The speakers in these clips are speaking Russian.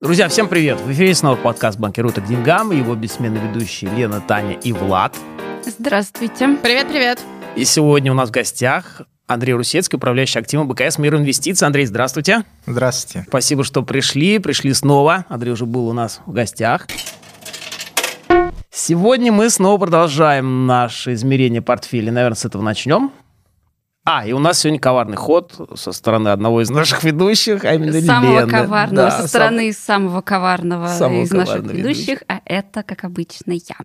Друзья, всем привет! В эфире снова подкаст «Банкируты к деньгам». Его бессменные ведущие Лена, Таня и Влад. Здравствуйте. Привет-привет. И сегодня у нас в гостях Андрей Русецкий, управляющий активом БКС «Мир инвестиций». Андрей, здравствуйте. Здравствуйте. Спасибо, что пришли. Пришли снова. Андрей уже был у нас в гостях. Сегодня мы снова продолжаем наше измерение портфеля. Наверное, с этого начнем. А, и у нас сегодня коварный ход со стороны одного из наших ведущих, а именно Самого Лены. коварного, Да, со сам- стороны самого коварного Самого из наших коварного ведущих, а это, как обычно, я.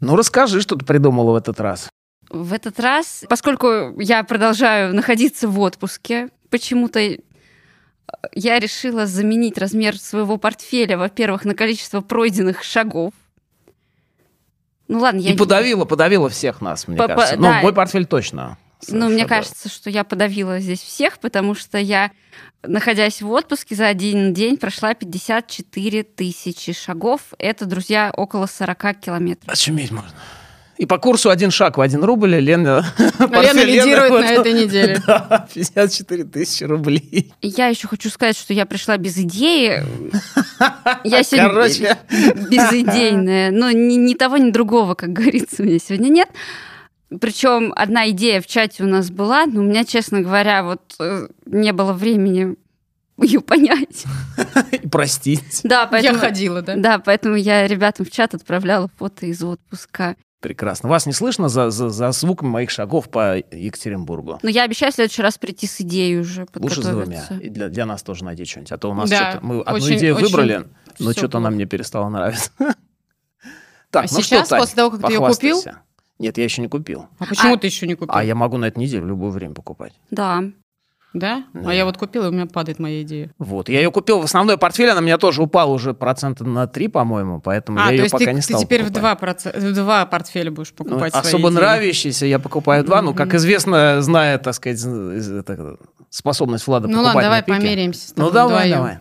Ну, расскажи, что ты придумала в этот раз. В этот раз, поскольку я продолжаю находиться в отпуске, почему-то э, я решила заменить размер своего портфеля, во-первых, на количество пройденных шагов. Ну ладно, я... И подавила, подавила всех нас, мне По- по- кажется. да. Ну, мой портфель точно. Ну, мне кажется, что я подавила здесь всех, потому что я, находясь в отпуске, за один день прошла 54 тысячи шагов. Это, друзья, около 40 километров. Очуметь можно. И по курсу один шаг в один рубль Лена... Лена лидирует Лены на вот- этой неделе. Да, 54 тысячи рублей. Я еще хочу сказать, что я пришла без идеи. Я сегодня Короче. безидейная. Но ни, ни того, ни другого, как говорится, у меня сегодня нет. Причем одна идея в чате у нас была, но у меня, честно говоря, вот э, не было времени ее понять. И простить. Да, Я поэтому... ходила, да? Да, поэтому я ребятам в чат отправляла фото из отпуска. Прекрасно. Вас не слышно за, за, за звуком моих шагов по Екатеринбургу? Но я обещаю в следующий раз прийти с идеей уже Лучше с двумя. И для, для нас тоже найди что-нибудь. А то у нас Да, что-то... Мы одну очень- идею очень выбрали, но что-то она мне перестала нравиться. Так, А ну сейчас, что, Тань, после того, как ты её купил? Нет, я еще не купил. А почему ты еще не купил? А я могу на эту неделю в любое время покупать. Да. Да? Да. А я вот купила, и у меня падает моя идея. Вот. Я ее купил в основной портфель, она у меня тоже упала уже процента на 3, по-моему, поэтому А, я ее есть пока ты, не ты стал теперь в два, проц- в два портфеля будешь Ну, покупать свои особо идеи. нравящийся я покупаю два. Ну, как известно, зная, так сказать, способность Влада Ну покупать ладно, на давай пике. померяемся с Ну, тобой давай, вдвоем.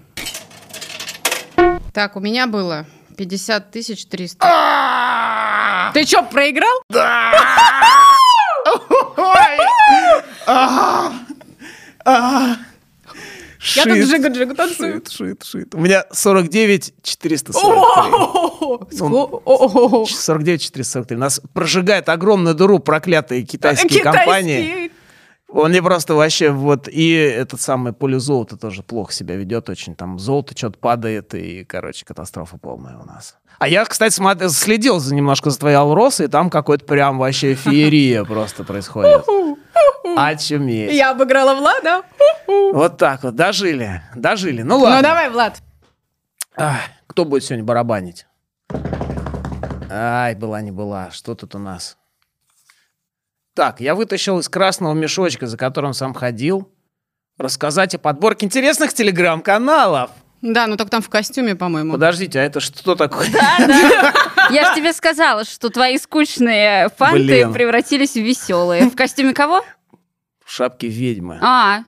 давай. Так, у меня было 50 тысяч 300. Ты что, проиграл? Я тут джигу-джигу танцую. шит, шит, шит. У меня 49 443. О-о-о-о! Ско- о-о-о-о. 49 443. Нас прожигает огромную дыру проклятые китайские компании. Он мне просто вообще вот... И этот самый поле золота тоже плохо себя ведет очень. Там золото что-то падает, и, короче, катастрофа полная у нас. А я, кстати, смотр- следил за немножко за твоей Алросой, и там какой-то прям вообще феерия просто происходит. Очуметь. Я обыграла Влада. Вот так вот, дожили, дожили. Ну ладно. Ну давай, Влад. Ах, кто будет сегодня барабанить? Ай, была не была. Что тут у нас? Так, я вытащил из красного мешочка, за которым сам ходил, рассказать о подборке интересных телеграм-каналов. Да, ну только там в костюме, по-моему. Подождите, а это что такое? Я же тебе сказала, что твои скучные фанты Блин. превратились в веселые. В костюме кого? В шапке ведьмы. А,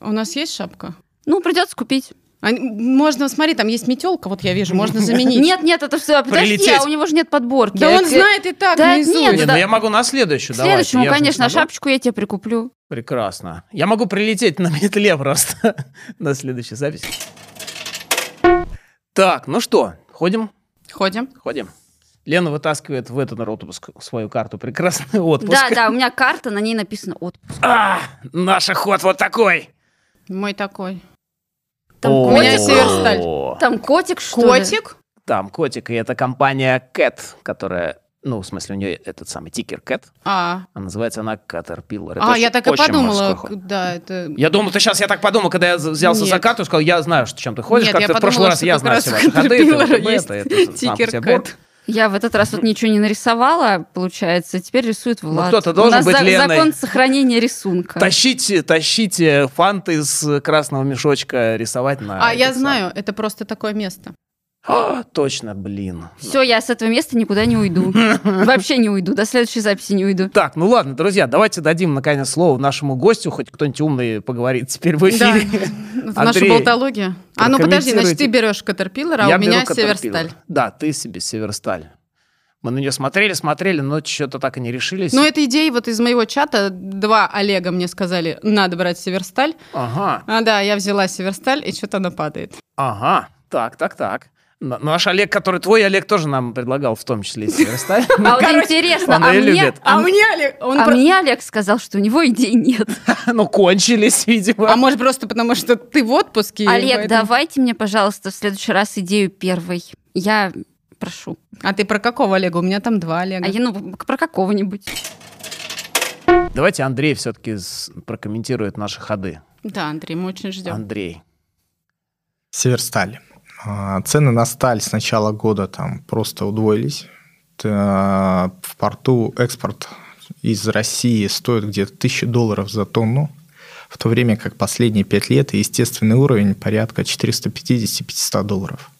У нас есть шапка? ну придется купить. А, можно, смотри, там есть метелка, вот я вижу, можно заменить. Нет, нет, это все. Подожди, Прилететь. а у него же нет подборки. Да он Э, знает и так, Да наизусть. нет, Не, да. ну я могу на следующую. К давайте. следующему, конечно, шапочку я тебе прикуплю. Прекрасно. Я могу прилететь на метле просто на следующей записи. Так, ну что, ходим? Ходим. Ходим. Лена вытаскивает в этот отпуск свою карту. Прекрасный отпуск. Да, да, у меня карта, на ней написано отпуск. А, наш ход вот такой. Мой такой. Там О, У меня котик, Северсталь. там котик, что ли? Котик? Там котик, и это компания Cat, которая, ну, в смысле, у нее этот самый тикер Cat, А, а называется она Caterpillar. Это а очень- я так и подумала. Да, это... Я думал, ты сейчас, я так подумал, когда я взялся за Нет. карту, сказал, я знаю, что чем ты ходишь, Нет, как я ты в прошлый подумала, раз, я знаю все у ваши ходы, это это, это тикер. Кэт. Я в этот раз вот ничего не нарисовала, получается, теперь рисует Влад. Ну, кто-то должен У нас быть за- Леной. закон сохранения рисунка. Тащите, тащите фанты из красного мешочка рисовать на... А, я знаю, это просто такое место. А, точно, блин. Все, я с этого места никуда не уйду. Вообще не уйду, до следующей записи не уйду. Так, ну ладно, друзья, давайте дадим наконец слово нашему гостю, хоть кто-нибудь умный поговорит теперь в Да, эфире. это Андрей, наша болтология. А ну подожди, значит, ты берешь Caterpillar, а Я у меня. Северсталь. Да, ты себе Северсталь. Мы на нее смотрели, смотрели, но что-то так и не решились. Ну, это идея вот из моего чата. Два Олега мне сказали, надо брать Северсталь. Ага, А, да, я взяла Северсталь, и что-то она падает. ага. Так, так, так. Ну, Наш Олег, который твой Олег тоже нам предлагал, в том числе Северсталь. А вот короче, интересно, а мне. А мне Олег, а мне Олег сказал, что у него идей нет. Ну, кончились, видимо. А может просто потому, что ты в отпуске? Олег, давайте мне, пожалуйста, в следующий раз идею первой. Я прошу. А ты про какого Олега? У меня там два Олега. А я, ну, про какого-нибудь. Давайте Андрей все-таки прокомментирует наши ходы. Да, Андрей, мы очень ждем. Андрей. Северсталь. А, Цены на сталь с начала года там просто удвоились. Т- В порту экспорт из России стоит где-то 1000 долларов за тонну, в то время как последние пять лет естественный уровень порядка 450-500 долларов.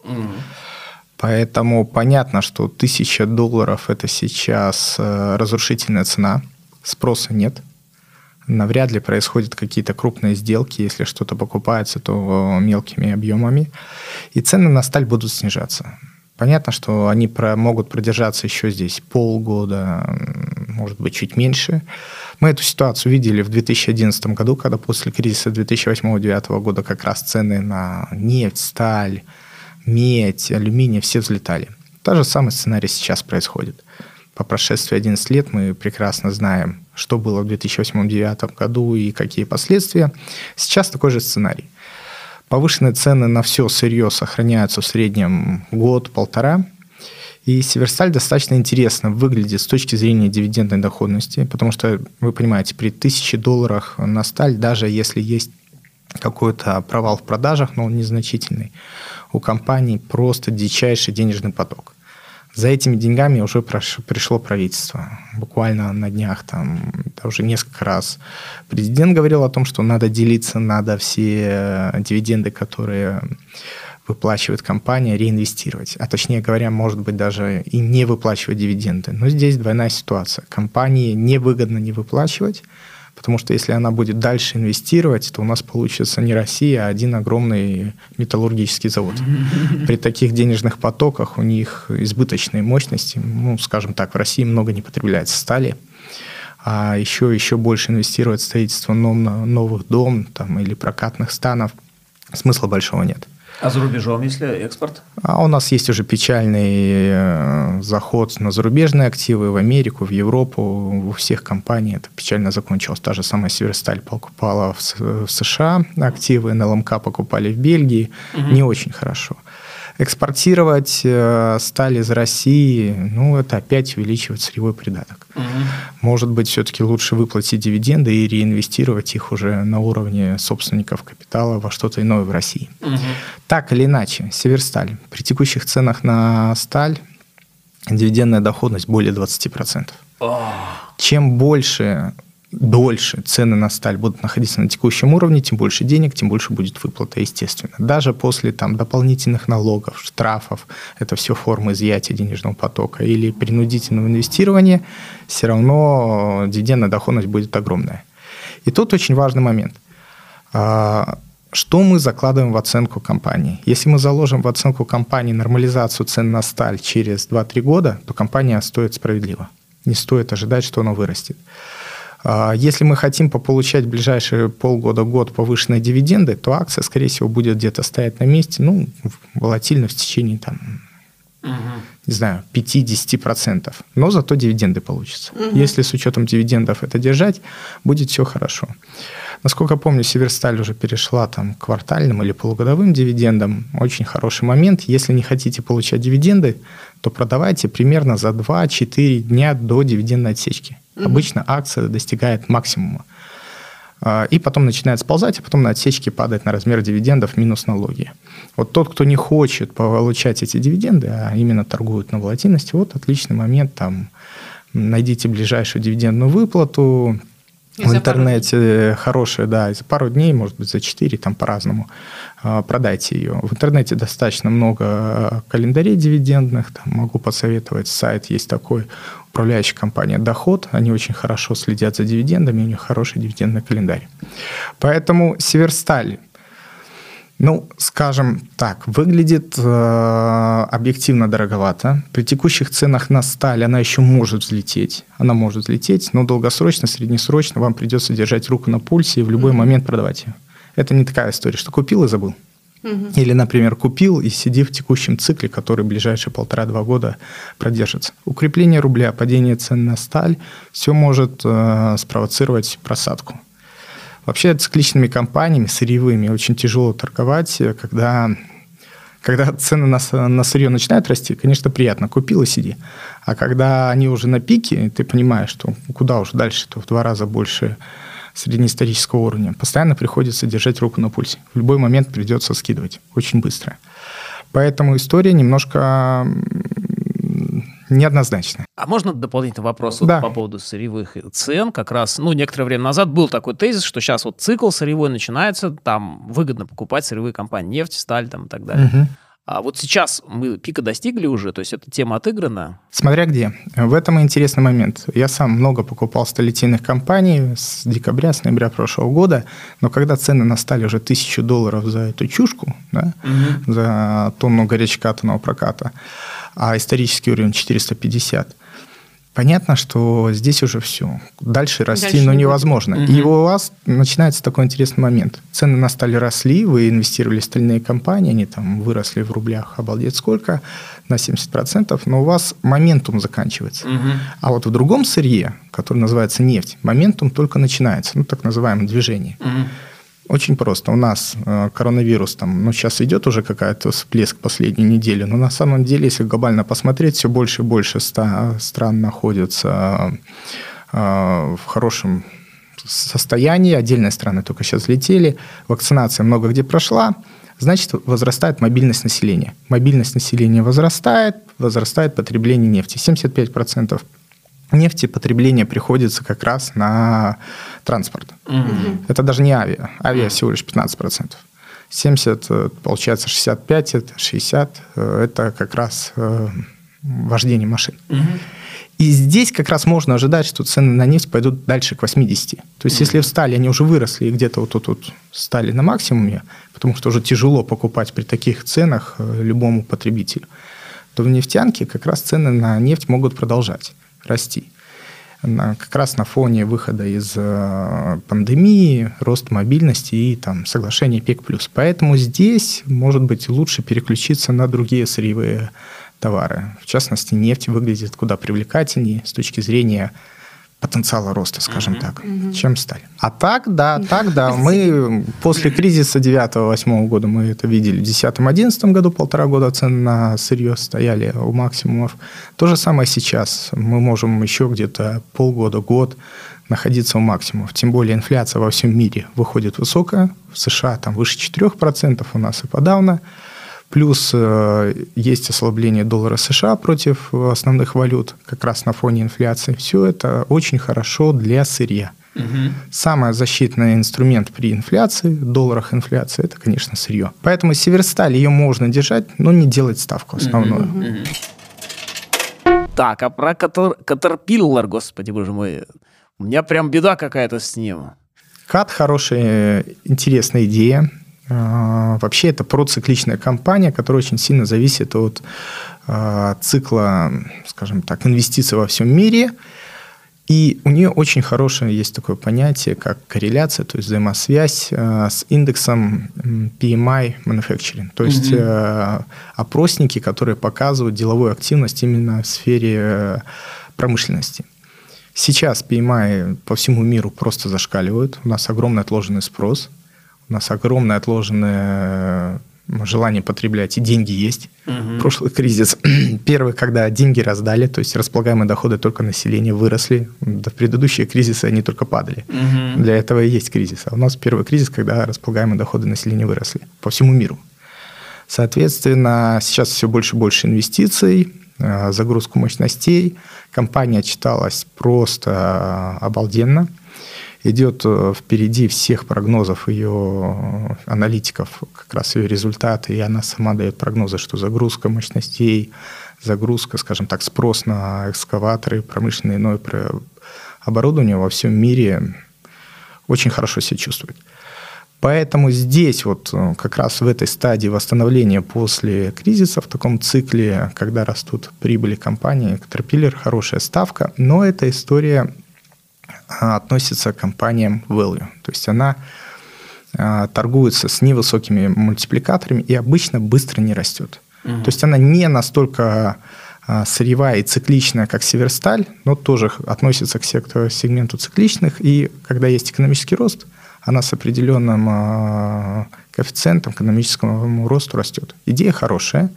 Поэтому понятно, что 1000 долларов это сейчас э, разрушительная цена, спроса нет. Навряд ли происходят какие-то крупные сделки, если что-то покупается, то мелкими объемами. И цены на сталь будут снижаться. Понятно, что они про- могут продержаться еще здесь полгода, может быть, чуть меньше. Мы эту ситуацию видели в 2011 году, когда после кризиса 2008-2009 года как раз цены на нефть, сталь, медь, алюминий все взлетали. Тот же самый сценарий сейчас происходит. По прошествии 11 лет мы прекрасно знаем, что было в 2008-2009 году и какие последствия. Сейчас такой же сценарий. Повышенные цены на все сырье сохраняются в среднем год-полтора. И Северсталь достаточно интересно выглядит с точки зрения дивидендной доходности, потому что, вы понимаете, при 1000 долларах на сталь, даже если есть какой-то провал в продажах, но он незначительный, у компании просто дичайший денежный поток. За этими деньгами уже пришло правительство. Буквально на днях там уже несколько раз президент говорил о том, что надо делиться, надо все дивиденды, которые выплачивает компания, реинвестировать. А точнее говоря, может быть, даже и не выплачивать дивиденды. Но здесь двойная ситуация. Компании невыгодно не выплачивать, потому что если она будет дальше инвестировать, то у нас получится не Россия, а один огромный металлургический завод. При таких денежных потоках у них избыточные мощности. Ну, скажем так, в России много не потребляется стали а еще, еще больше инвестировать в строительство нов- новых дом там, или прокатных станов, смысла большого нет. А за рубежом, если экспорт? А у нас есть уже печальный э, заход на зарубежные активы в Америку, в Европу, у всех компаний это печально закончилось. Та же самая Северсталь покупала в, в США активы, НЛМК покупали в Бельгии. Не очень хорошо. Экспортировать э, сталь из России, ну, это опять увеличивать сырьевой придаток. Может быть, все-таки лучше выплатить дивиденды и реинвестировать их уже на уровне собственников капитала во что-то иное в России. Так или иначе, Северсталь. При текущих ценах на сталь дивидендная доходность более 20%. Чем больше, дольше цены на сталь будут находиться на текущем уровне, тем больше денег, тем больше будет выплата, естественно. Даже после там, дополнительных налогов, штрафов, это все формы изъятия денежного потока или принудительного инвестирования, все равно дивидендная доходность будет огромная. И тут очень важный момент. А, Что мы закладываем в оценку компании? Если мы заложим в оценку компании нормализацию цен на сталь через 2-3 года, то компания стоит справедливо. Не стоит ожидать, что она вырастет. А, Если мы хотим пополучать в ближайшие полгода-год повышенные дивиденды, то акция, скорее всего, будет где-то стоять на месте, ну, волатильно в течение там, не знаю, 5-10%. Но зато дивиденды получатся. Если с учетом дивидендов это держать, будет все хорошо. Насколько помню, Северсталь уже перешла там, к квартальным или полугодовым дивидендам. Очень хороший момент. Если не хотите получать дивиденды, то продавайте примерно за 2-4 дня до дивидендной отсечки. Обычно акция достигает максимума. А, И потом начинает сползать, а потом на отсечке падает на размер дивидендов минус налоги. Вот тот, кто не хочет получать эти дивиденды, а именно торгует на волатильности, вот отличный момент, там, найдите ближайшую дивидендную выплату, И в интернете хорошая, да, и за пару дней, может быть, за 4, там по-разному, а, продайте ее. В интернете достаточно много а, календарей дивидендных, там могу посоветовать, сайт есть такой, управляющая компания «Доход», они очень хорошо следят за дивидендами, у них хороший дивидендный календарь. Поэтому Северсталь, ну, скажем так, выглядит э, объективно дороговато. При текущих ценах на сталь она еще может взлететь. Она может взлететь, но долгосрочно, среднесрочно вам придется держать руку на пульсе и в любой момент продавать ее. Это не такая история, что купил и забыл. Или, например, купил и сиди в текущем цикле, который ближайшие полтора-два года продержится. Укрепление рубля, падение цен на сталь, все может э, спровоцировать просадку. Вообще цикличными компаниями, сырьевыми, очень тяжело торговать, когда, когда цены на, на сырье начинают расти, конечно, приятно, купил и сиди. А когда они уже на пике, ты понимаешь, что куда уже дальше-то в два раза больше среднеисторического уровня. Постоянно приходится держать руку на пульсе. В любой момент придется скидывать. Очень быстро. Поэтому история немножко неоднозначная. А можно дополнительный вопрос да. вот по поводу сырьевых цен? Как раз, ну, некоторое время назад был такой тезис, что сейчас вот цикл сырьевой начинается, там выгодно покупать сырьевые компании, нефть, сталь там и так далее. Угу. А вот сейчас мы пика достигли уже, то есть эта тема отыграна? Смотря где. В этом интересный момент. Я сам много покупал столетийных компаний с декабря, с ноября прошлого года, но когда цены настали уже тысячу долларов за эту чушку, да, угу. за тонну горячекатанного проката, а исторический уровень 450, Понятно, что здесь уже все. Дальше расти, Дальше но невозможно. Угу. И у вас начинается такой интересный момент. Цены на сталь росли, вы инвестировали в стальные компании, они там выросли в рублях, обалдеть сколько, на 70%, но у вас моментум заканчивается. Угу. А вот в другом сырье, который называется нефть, моментум только начинается, ну так называемое движение. Угу. Очень просто. У нас э, коронавирус, там, ну, сейчас идет уже какая-то всплеск последнюю неделю, но на самом деле, если глобально посмотреть, все больше и больше ста, стран находятся э, в хорошем состоянии, отдельные страны только сейчас летели, вакцинация много где прошла, значит, возрастает мобильность населения. Мобильность населения возрастает, возрастает потребление нефти. 75% нефти потребление приходится как раз на транспорт. Угу. Это даже не авиа. Авиа всего лишь 15%. 70, э, получается 65, это 60, э, это как раз э, вождение машин. Угу. И здесь как раз можно ожидать, что цены на нефть пойдут дальше к 80. То есть, mm если в стали они уже выросли и где-то вот тут вот стали на максимуме, потому что уже тяжело покупать при таких ценах любому потребителю, то в нефтянке как раз цены на нефть могут продолжать расти. Как раз на фоне выхода из э, пандемии, рост мобильности и там, соглашение ПЕК+. Поэтому здесь, может быть, лучше переключиться на другие сырьевые товары. В частности, нефть выглядит куда привлекательнее с точки зрения потенциала роста, скажем mm-hmm. так, mm-hmm. чем сталь. А так, да, так, да. Мы после кризиса 9-8 года мы это видели. В 10-11 году, полтора года цены на сырье стояли у максимумов. То же самое сейчас. Мы можем еще где-то полгода, год находиться у максимумов. Тем более инфляция во всем мире выходит высокая. В США там выше 4%, у нас и подавно. Плюс э, есть ослабление доллара США против основных валют, как раз на фоне инфляции. Все это очень хорошо для сырья. Угу. Самый защитный инструмент при инфляции, долларах инфляции, это, конечно, сырье. Поэтому северсталь ее можно держать, но не делать ставку основную. Угу. Так, а про Caterpillar, господи боже мой, у меня прям беда какая-то с ним. Кат хорошая, интересная идея. А, вообще это процикличная компания, которая очень сильно зависит от а, цикла, скажем так, инвестиций во всем мире. И у нее очень хорошее есть такое понятие, как корреляция, то есть взаимосвязь а, с индексом PMI Manufacturing. То есть угу. опросники, которые показывают деловую активность именно в сфере промышленности. Сейчас PMI по всему миру просто зашкаливают. У нас огромный отложенный спрос – у нас огромное отложенное э, желание потреблять, и деньги есть. Угу. Прошлый кризис, первый, когда деньги раздали, то есть располагаемые доходы только населения выросли. В предыдущие кризисы они только падали. Угу. Для этого и есть кризис. А у нас первый кризис, когда располагаемые доходы населения выросли по всему миру. Соответственно, сейчас все больше и больше инвестиций, э, загрузку мощностей. Компания отчиталась просто э, обалденно идет э, впереди всех прогнозов ее аналитиков, как раз ее результаты, и она сама дает прогнозы, что загрузка мощностей, загрузка, скажем так, спрос на экскаваторы, промышленное иное оборудование во всем мире очень хорошо себя чувствует. Поэтому здесь вот э, как раз в этой стадии восстановления после кризиса, в таком цикле, когда растут прибыли компании, Caterpillar хорошая ставка, но эта история относится к компаниям value. То есть она а, торгуется с невысокими мультипликаторами и обычно быстро не растет. Угу. То есть она не настолько а, сырьевая и цикличная, как Северсталь, но тоже относится к сектору, сегменту цикличных. И когда есть экономический рост, она с определенным а, коэффициентом к экономическому росту растет. Идея хорошая,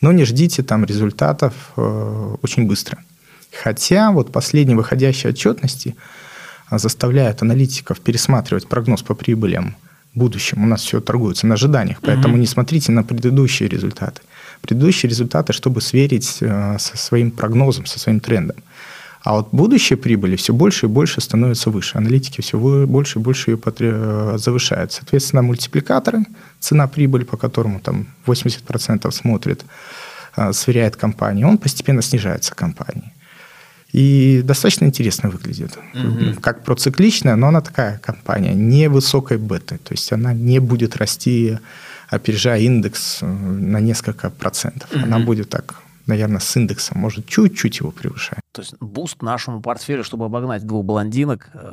но не ждите там результатов э, очень быстро. Хотя вот последние выходящие отчетности заставляют аналитиков пересматривать прогноз по прибылям в будущем. У нас все торгуется на ожиданиях, поэтому mm-hmm. не смотрите на предыдущие результаты предыдущие результаты, чтобы сверить э, со своим прогнозом, со своим трендом. А вот будущие прибыли все больше и больше становятся выше. Аналитики все больше и больше ее э, завышают. Соответственно, мультипликаторы, цена прибыли, по которому там 80% смотрит, э, сверяет компания, он постепенно снижается компании. И достаточно интересно выглядит. Угу. Как процикличная, но она такая компания, не высокой беты. То есть она не будет расти опережая индекс э, на несколько процентов. Mm-hmm. Она будет так, наверное, с индексом, может, чуть-чуть его превышать. То есть буст нашему портфелю, чтобы обогнать двух блондинок, э,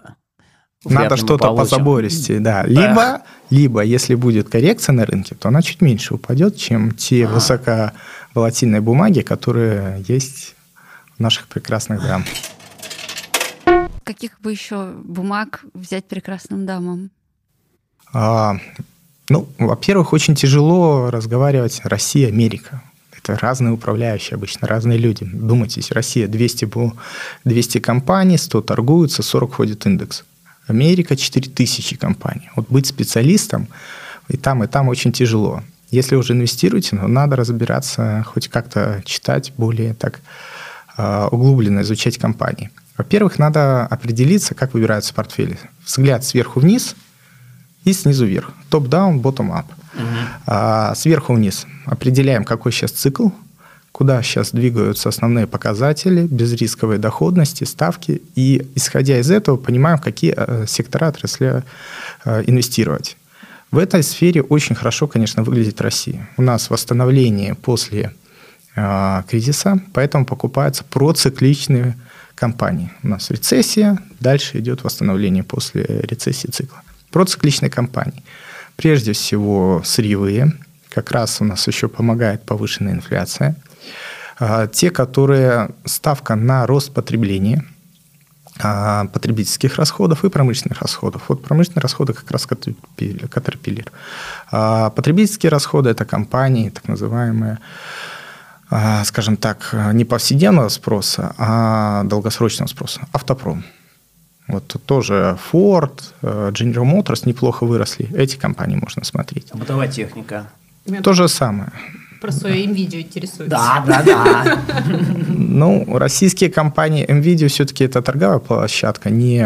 надо что-то позабористей, да. Либо, либо, если будет коррекция на рынке, то она чуть меньше упадет, чем те а. высоковолатильные бумаги, которые есть наших прекрасных дам. Каких бы еще бумаг взять прекрасным дамам? А, ну, во-первых, очень тяжело разговаривать Россия-Америка. Это разные управляющие обычно, разные люди. Думайте, Россия 200, 200 компаний, 100 торгуются, 40 входит индекс. Америка 4000 компаний. Вот быть специалистом и там, и там очень тяжело. Если уже инвестируете, ну, надо разбираться, хоть как-то читать, более так углубленно изучать компании. Во-первых, надо определиться, как выбираются портфели. Взгляд сверху вниз – и снизу вверх. Топ-даун, ботtom-ап. Угу. А, сверху вниз определяем, какой сейчас цикл, куда сейчас двигаются основные показатели, безрисковой доходности, ставки. И исходя из этого понимаем, в какие э, сектора отрасли э, инвестировать. В этой сфере очень хорошо, конечно, выглядит Россия. У нас восстановление после э, кризиса, поэтому покупаются процикличные компании. У нас рецессия, дальше идет восстановление после рецессии цикла процикличной компании. Прежде всего, сырьевые. Как раз у нас еще помогает повышенная инфляция. А, те, которые ставка на рост потребления, а, потребительских расходов и промышленных расходов. Вот промышленные расходы как раз Caterpillar. Потребительские расходы – это компании, так называемые, скажем так, не повседневного спроса, а долгосрочного спроса. Автопром – вот тоже Ford, э, General Motors неплохо выросли. Эти компании можно смотреть. А бытовая техника? То же самое. Про свое NVIDIA интересуется. Да, да, да. Ну, российские компании NVIDIA все-таки это торговая площадка, не,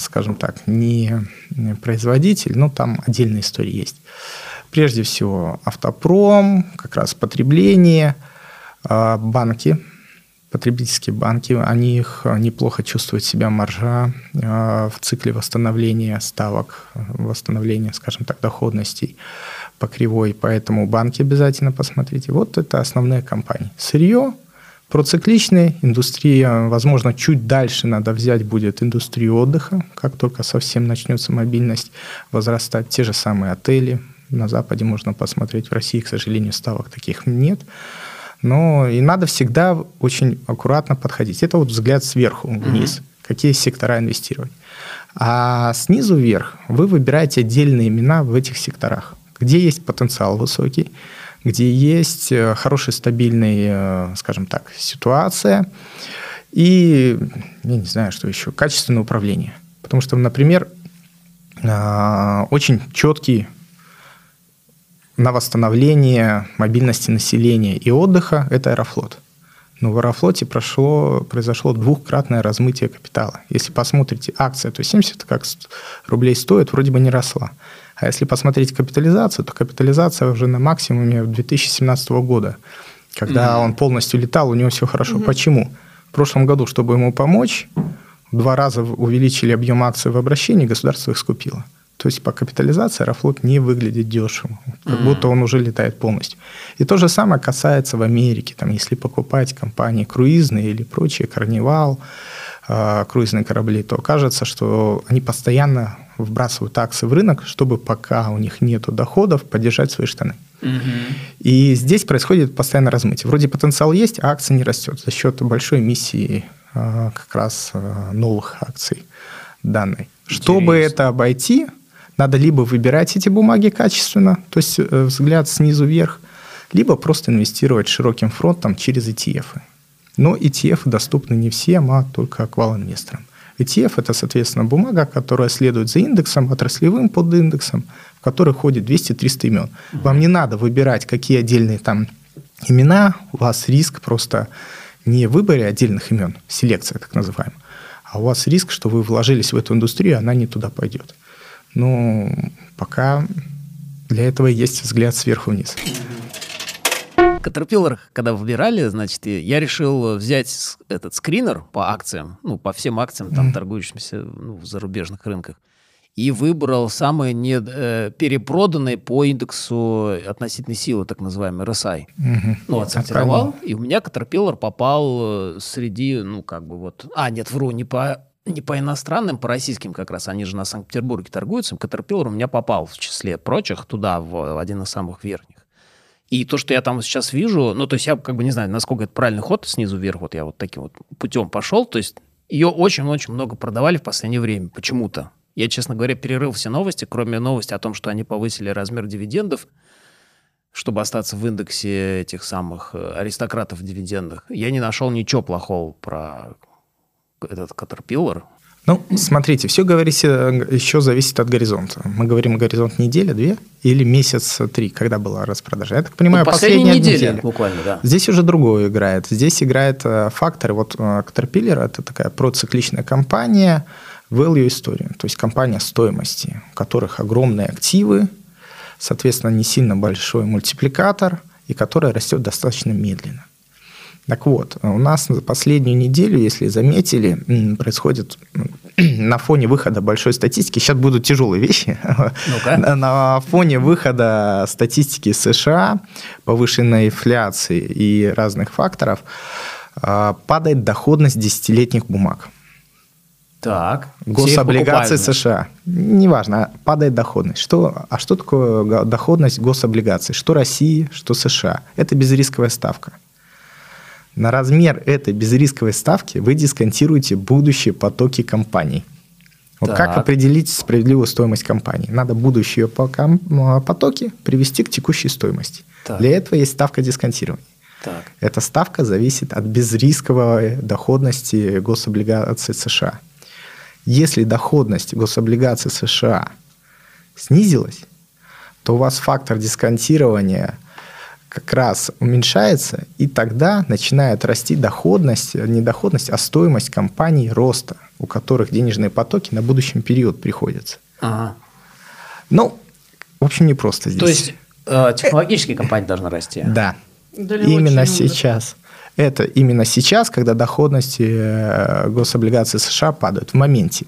скажем так, не производитель, но там отдельная история есть. Прежде всего, автопром, как раз потребление, а, банки – потребительские банки, они их э, неплохо чувствуют себя маржа э, в цикле восстановления ставок, восстановления, скажем так, доходностей по кривой, поэтому банки обязательно посмотрите. Вот это основные компании. Сырье, процикличная индустрия, возможно, чуть дальше надо взять будет индустрию отдыха, как только совсем начнется мобильность возрастать, те же самые отели, на Западе можно посмотреть, в России, к сожалению, ставок таких нет. Но и надо всегда очень аккуратно подходить. Это вот взгляд сверху вниз, mm-hmm. какие сектора инвестировать. А снизу вверх вы выбираете отдельные имена в этих секторах, где есть потенциал высокий, где есть э, хорошая, стабильная, э, скажем так, ситуация и, я не знаю, что еще, качественное управление. Потому что, например, а, очень четкий на восстановление мобильности населения и отдыха – это Аэрофлот. Но в Аэрофлоте прошло, произошло двухкратное размытие капитала. Если посмотрите, акция, то 70 как рублей стоит, вроде бы не росла. А если посмотреть капитализацию, то капитализация уже на максимуме 2017 года, когда mm-hmm. он полностью летал, у него все хорошо. Mm-hmm. Почему? В прошлом году, чтобы ему помочь, в два раза увеличили объем акций в обращении, государство их скупило. То есть по капитализации Аэрофлот не выглядит дешево, как mm-hmm. будто он уже летает полностью. И то же самое касается в Америке. Там, если покупать компании круизные или прочие, Карнивал, э, круизные корабли, то кажется, что они постоянно вбрасывают акции в рынок, чтобы пока у них нет доходов, поддержать свои штаны. И здесь происходит постоянное размытие. Вроде потенциал есть, а акция не растет за счет большой эмиссии а, как раз а, новых акций данной. Чтобы это обойти, надо либо выбирать эти бумаги качественно, то есть э, взгляд снизу вверх, либо просто инвестировать широким фронтом через ETF. Но ETF доступны не всем, а только аквал-инвесторам. ETF – это, соответственно, бумага, которая следует за индексом, отраслевым под индексом, в который ходит 200-300 имен. Вам не надо выбирать, какие отдельные там имена, у вас риск просто не в выборе отдельных имен, селекция так называемая, а у вас риск, что вы вложились в эту индустрию, она не туда пойдет. Ну, пока для этого есть взгляд сверху вниз. Caterpillar, когда выбирали, значит, я решил взять этот скринер по акциям, ну, по всем акциям, там, торгующимся ну, в зарубежных рынках, и выбрал самые не, э, перепроданные по индексу относительной силы, так называемый RSI. Мгм. Ну, отсортировал, и у меня Caterpillar попал э, среди, ну, как бы вот... А, нет, вру, не по, не по иностранным, по российским как раз. Они же на Санкт-Петербурге торгуются. Caterpillar у меня попал в числе прочих туда, в, один из самых верхних. И то, что я там сейчас вижу, ну, то есть я как бы не знаю, насколько это правильный ход снизу вверх, вот я вот таким вот путем пошел, то есть ее очень-очень много продавали в последнее время почему-то. Я, честно говоря, перерыл все новости, кроме новости о том, что они повысили размер дивидендов, чтобы остаться в индексе этих самых э, аристократов дивидендных. Я не нашел ничего плохого про этот Caterpillar. Ну, смотрите, все говорите, еще зависит от горизонта. Мы говорим горизонт неделя, две или месяц три, когда была распродажа. Я так понимаю, Ну, последняя последняя неделя, неделя. буквально, да. Здесь уже другое играет. Здесь играет э, факторы. Вот э, Caterpillar – это такая процикличная компания, value история, то есть компания стоимости, у которых огромные активы, соответственно, не сильно большой мультипликатор, и которая растет достаточно медленно. Так вот, у нас за последнюю неделю, если заметили, происходит на фоне выхода большой статистики, сейчас будут тяжелые вещи, Ну-ка. на- фоне выхода статистики США, повышенной инфляции и разных факторов, а, падает доходность десятилетних бумаг. Так. Их США. Неважно, падает доходность. Что, а что такое доходность гособлигаций? Что России, что США? Это безрисковая ставка. На размер этой безрисковой ставки вы дисконтируете будущие потоки компаний. Вот Так. как определить справедливую стоимость компании? Надо будущие а, потоки привести к текущей стоимости. Так. Для этого есть ставка дисконтирования. Так. Эта ставка зависит от безрисковой доходности гособлигаций США. Если доходность гособлигаций США снизилась, то у вас фактор дисконтирования как раз уменьшается, и тогда начинает расти доходность, не доходность, а стоимость компаний роста, у которых денежные потоки на будущем период приходятся. Ага. Ну, в общем, не просто здесь. То есть э, технологические компании должны расти. Да. Именно много. сейчас. Это именно сейчас, когда доходности э, гособлигаций США падают в моменте.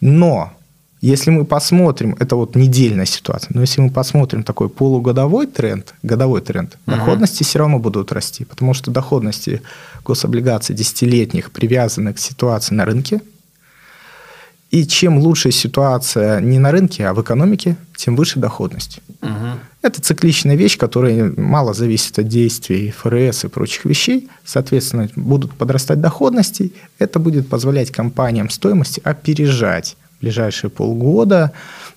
Но если мы посмотрим, это вот недельная ситуация, но если мы посмотрим такой полугодовой тренд, годовой тренд, доходности все равно будут расти, потому что доходности гособлигаций десятилетних привязаны к ситуации на рынке. И чем лучше ситуация не на рынке, а в экономике, тем выше доходность. Мгм. Это цикличная вещь, которая мало зависит от действий ФРС и прочих вещей. Соответственно, будут подрастать доходности. Это будет позволять компаниям стоимости опережать ближайшие полгода,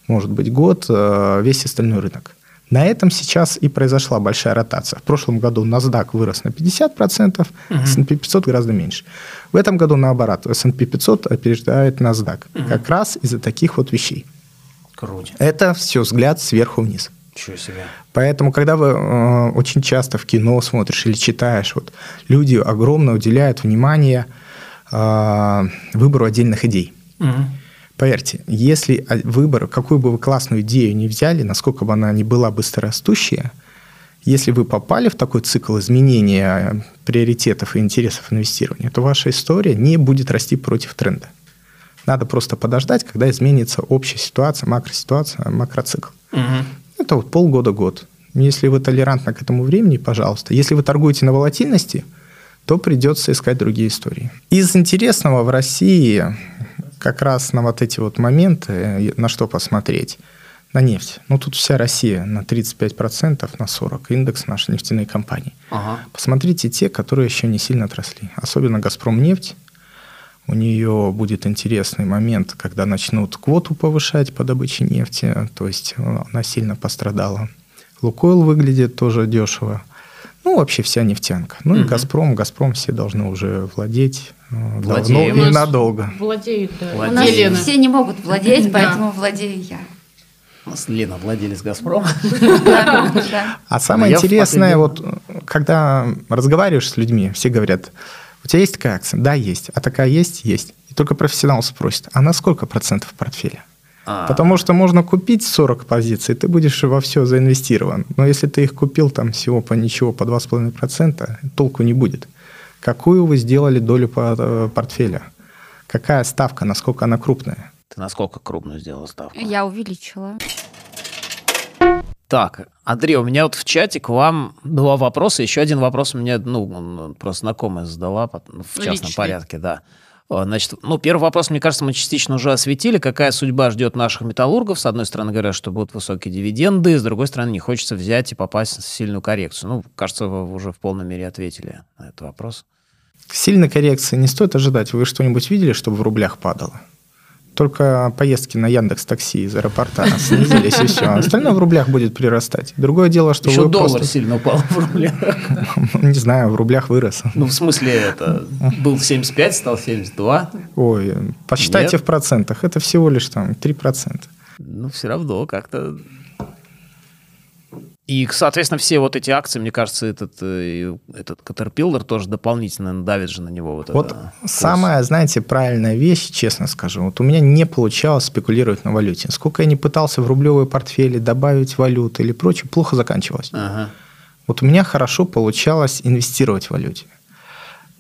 может быть, год, э, весь остальной рынок. На этом сейчас и произошла большая ротация. В прошлом году NASDAQ вырос на 50%, S&P 500 гораздо меньше. В этом году наоборот, S&P 500 опережает NASDAQ. Как раз из-за таких вот вещей. Круть. Это все взгляд сверху вниз. Чего себе. Поэтому, когда вы э, очень часто в кино смотришь или читаешь, вот, люди огромно уделяют внимание э, выбору отдельных идей. Мгм. Поверьте, если а, выбор, какую бы вы классную идею не взяли, насколько бы она ни была быстрорастущая, если вы попали в такой цикл изменения приоритетов и интересов инвестирования, то ваша история не будет расти против тренда. Надо просто подождать, когда изменится общая ситуация, макроситуация, макроцикл. Мгм. Это вот полгода-год. Если вы толерантны к этому времени, пожалуйста. Если вы торгуете на волатильности, то придется искать другие истории. Из интересного в России как раз на вот эти вот моменты, э, на что посмотреть? На нефть. Ну, тут вся Россия на 35%, на 40%. Индекс нашей нефтяной компании. Ага. Посмотрите те, которые еще не сильно отросли. Особенно «Газпром нефть». У нее будет интересный момент, когда начнут квоту повышать по добыче нефти. То есть э, она сильно пострадала. «Лукойл» выглядит тоже дешево. Ну, вообще вся нефтянка. Ну и Мгм. «Газпром». «Газпром» все должны уже владеть э, давно Владеем. и надолго. Владеет, да. Владеет. У нас Елена. все не могут владеть, Да. поэтому владею я. У нас Лена, владелец «Газпрома». А самое интересное, вот когда разговариваешь с людьми, все говорят, у тебя есть такая акция? Да, есть. А такая есть? Есть. И только профессионал спросит, а на сколько процентов портфеля? А, Потому что можно купить 40 позиций, ты будешь во все заинвестирован. Но если ты их купил там всего по ничего, по 2,5%, толку не будет. Какую вы сделали долю по- э, портфеля? Какая ставка, насколько она крупная? Ты насколько крупную сделал ставку? Я увеличила. Так, Андрей, у меня вот в чате к вам два вопроса. Еще один вопрос у меня, ну, просто знакомая задала в частном Личный. порядке, да. О, Значит, ну, первый вопрос, мне кажется, мы частично уже осветили. Какая судьба ждет наших металлургов? С одной стороны, говорят, что будут высокие дивиденды, с другой стороны, не хочется взять и попасть в сильную коррекцию. Ну, кажется, вы уже в полной мере ответили на этот вопрос. Сильной коррекции не стоит ожидать. Вы что-нибудь видели, чтобы в рублях падало? Только поездки на Яндекс Такси из аэропорта снизились и все. Остальное в рублях будет прирастать. Другое дело, что Еще доллар просто- сильно упал в рублях. не знаю, в рублях вырос. Ну, в смысле, это был 75, стал 72. Ой, посчитайте Нет. в процентах. Это всего лишь там 3%. Ну, все равно как-то... И, соответственно, все вот эти акции, мне кажется, этот, э, этот Caterpillar тоже дополнительно давит же на него. Вот, Вот это курс. самая, знаете, правильная вещь, честно скажу, вот у меня не получалось спекулировать на валюте. Сколько я не пытался в рублевые портфели добавить валюты или прочее, плохо заканчивалось. Ага. Вот у меня хорошо получалось инвестировать в валюте.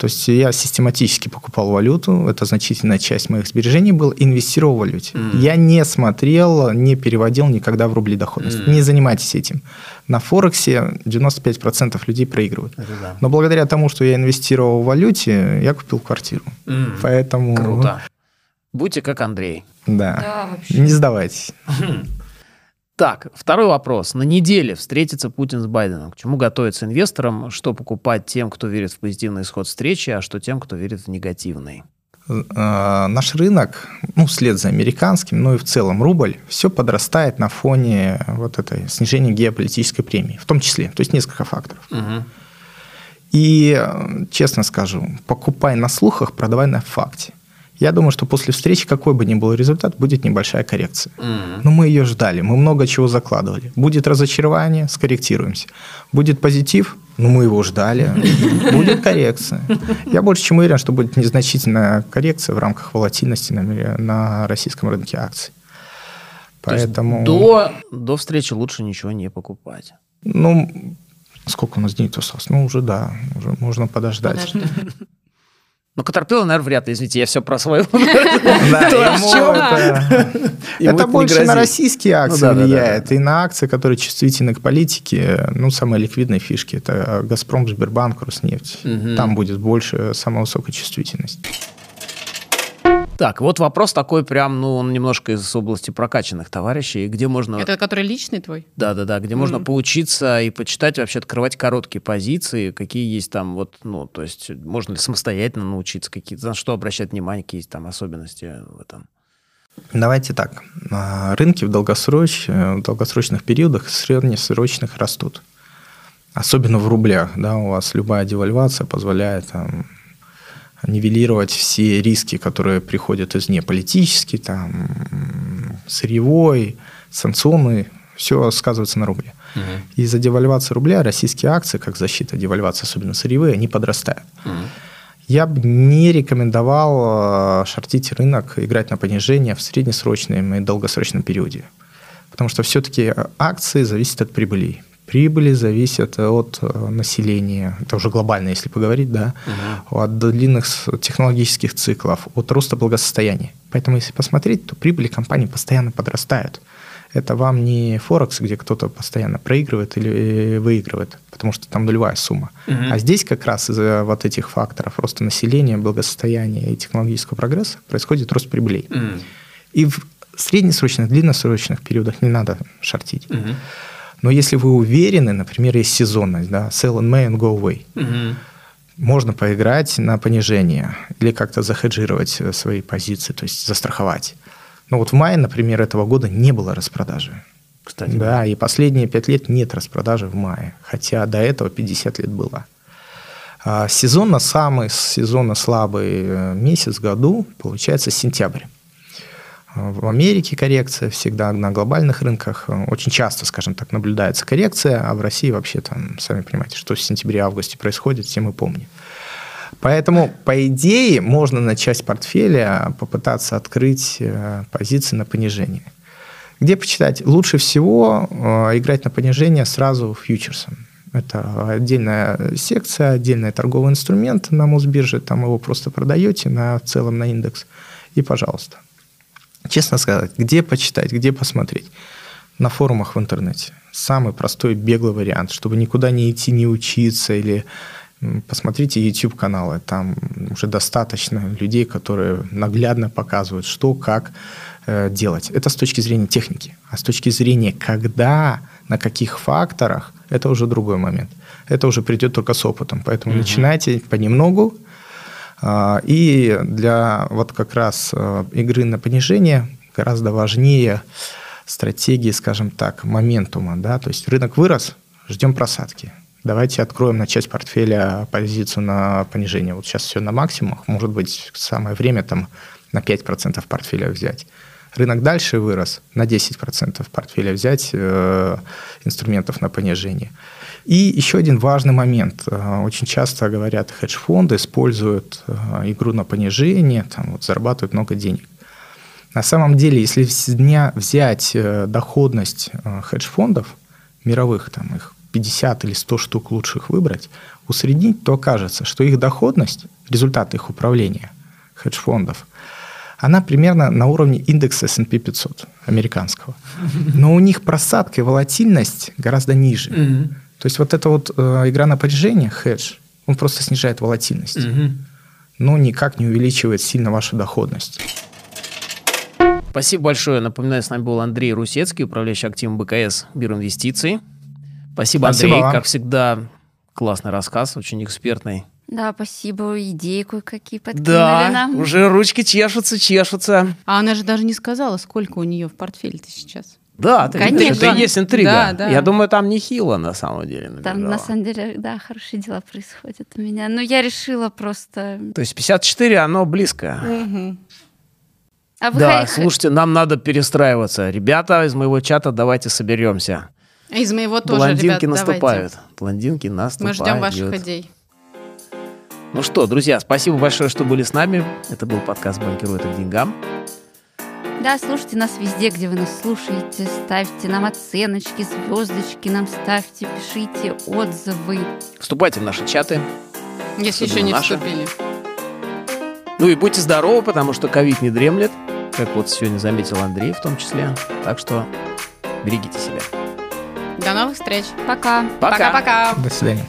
То есть я систематически покупал валюту, это значительная часть моих сбережений была, инвестировал в валюте. Мгм. Я не смотрел, не переводил никогда в рубли доходность. Мгм. Не занимайтесь этим. На Форексе 95% людей проигрывают. Это да. Но благодаря тому, что я инвестировал в валюте, я купил квартиру. М, Поэтому... Круто. Будьте как Андрей. Да. Да, вообще. Не сдавайтесь. Так, второй вопрос. На неделе встретится Путин с Байденом. К чему готовиться инвесторам? Что покупать тем, кто верит в позитивный исход встречи, а что тем, кто верит в негативный? Э, Наш рынок, ну, вслед за американским, ну и в целом рубль, все подрастает на фоне вот этой снижения геополитической премии, в том числе. То есть несколько факторов. Мгм. И, э, честно скажу, покупай на слухах, продавай на факте. Я думаю, что после встречи, какой бы ни был результат, будет небольшая коррекция. Мгм. Но мы ее ждали, мы много чего закладывали. Будет разочарование, скорректируемся. Будет позитив, ну мы его ждали. Будет коррекция. Я больше чем уверен, что будет незначительная коррекция в рамках волатильности на, на российском рынке акций. То есть Поэтому, до, до встречи лучше ничего не покупать. ну, сколько у нас дней осталось? Ну, уже да, уже можно подождать. Подожди. Ну, Caterpillar, наверное, вряд ли. Извините, я все про чём? это- больше на российские акции да, да, влияет, и на акции, которые чувствительны к политике. Ну, самые ликвидные фишки – это «Газпром», «Сбербанк», «Роснефть». Там будет больше самая высокая чувствительность. Так, вот вопрос такой прям, ну, он немножко из области прокачанных товарищей, где можно... Это который личный твой? Да-да-да, где можно Мгм. поучиться и почитать, вообще открывать короткие позиции, какие есть там вот, ну, то есть можно ли самостоятельно научиться, какие на что обращать внимание, какие есть там особенности в этом. Давайте так. А, Рынки в, долгосроч... в долгосрочных периодах среднесрочных растут. Особенно в рублях. Да, у вас любая девальвация позволяет там, нивелировать все риски, которые приходят извне. Политический, там, сырьевой, санкционный. Все сказывается на рубле. Из-за девальвации рубля российские акции, как защита девальвации, особенно сырьевые, они подрастают. Я бы не рекомендовал э, шортить рынок, играть на понижение в среднесрочном и долгосрочном периоде. Потому что все-таки акции зависят от прибыли. Прибыли зависят от э, населения. Это уже глобально, если поговорить, да. От длинных технологических циклов, от роста благосостояния. Поэтому, если посмотреть, то прибыли компаний постоянно подрастают. Это вам не Форекс, где кто-то постоянно проигрывает или э, выигрывает, потому что там нулевая сумма. А здесь как раз из-за вот этих факторов роста населения, благосостояния и технологического прогресса происходит рост прибылей. И в среднесрочных, длинносрочных периодах не надо шортить. Но если вы уверены, например, есть сезонность, да, sell in May and go away, можно поиграть на понижение или как-то захеджировать э, свои позиции, то есть застраховать. Но вот в мае, например, этого года не было распродажи. Кстати, Да, и последние пять лет нет распродажи в мае, хотя до этого 50 лет было. А сезонно самый сезонно слабый э, месяц в году получается сентябрь. В Америке коррекция всегда на глобальных рынках. э, Очень часто, скажем так, наблюдается коррекция, а в России вообще там, сами понимаете, что в сентябре-августе происходит, все мы помним. Поэтому, по идее, можно на часть портфеля попытаться открыть э, позиции на понижение. Где почитать? Лучше всего э, играть на понижение сразу фьючерсом. Это отдельная секция, отдельный торговый инструмент на Мосбирже. Там его просто продаете на, целом на индекс. И пожалуйста. Честно сказать, где почитать, где посмотреть? На форумах в интернете. Самый простой беглый вариант, чтобы никуда не идти, не учиться или Посмотрите YouTube-каналы, там уже достаточно людей, которые наглядно показывают, что, как э, делать. Это с точки зрения техники. А с точки зрения, когда, на каких факторах, это уже другой момент. Это уже придет только с опытом. Поэтому начинайте понемногу. А, И для вот как раз э, игры на понижение гораздо важнее стратегии, скажем так, моментума. Да? То есть рынок вырос, ждем просадки. Давайте откроем на часть портфеля позицию на понижение. Вот сейчас все на максимумах. Может быть, самое время там на 5% портфеля взять. Рынок дальше вырос, на 10% портфеля взять э, инструментов на понижение. И еще один важный момент. Э, Очень часто говорят, хедж-фонды используют э, игру на понижение, там, вот, зарабатывают много денег. На самом деле, если с дня взять э, доходность хедж-фондов, мировых, там их 50 или 100 штук лучших выбрать, усреднить, то окажется, что их доходность, результат их управления хедж-фондов, она примерно на уровне индекса S&P 500 американского. Но у них просадка и волатильность гораздо ниже. То есть вот эта вот э, игра на понижение, хедж, он просто снижает волатильность, но никак не увеличивает сильно вашу доходность. Спасибо большое. Напоминаю, с нами был Андрей Русецкий, управляющий активом БКС Бир Инвестиций. Спасибо, Спасибо Андрей. вам. Как всегда, классный рассказ, очень экспертный. Да, спасибо. Идеи кое-какие подкинули Да, нам. уже ручки чешутся, чешутся. А она же даже не сказала, сколько у нее в портфеле-то сейчас. Да, Конечно. это и есть интрига. Да, да. Я думаю, там нехило на самом деле. Там, набежало. на самом деле, да, хорошие дела происходят у меня. Но я решила просто... То есть 54, оно близко. А вы Да, ха- слушайте, нам надо перестраиваться. Ребята из моего чата, давайте соберемся. Из моего тоже, Блондинки ребят, наступают. давайте. Блондинки Мы наступают. ждем ваших идей. Ну что, друзья, спасибо большое, что были с нами. Это был подкаст «Банкируй это к деньгам». Да, слушайте нас везде, где вы нас слушаете. Ставьте нам оценочки, звездочки нам ставьте, пишите отзывы. Вступайте в наши чаты. Если еще не наши. вступили. Ну и будьте здоровы, потому что ковид не дремлет, как вот сегодня заметил Андрей в том числе. Так что берегите себя. До новых встреч. Пока. Пока. Пока-пока. До свидания.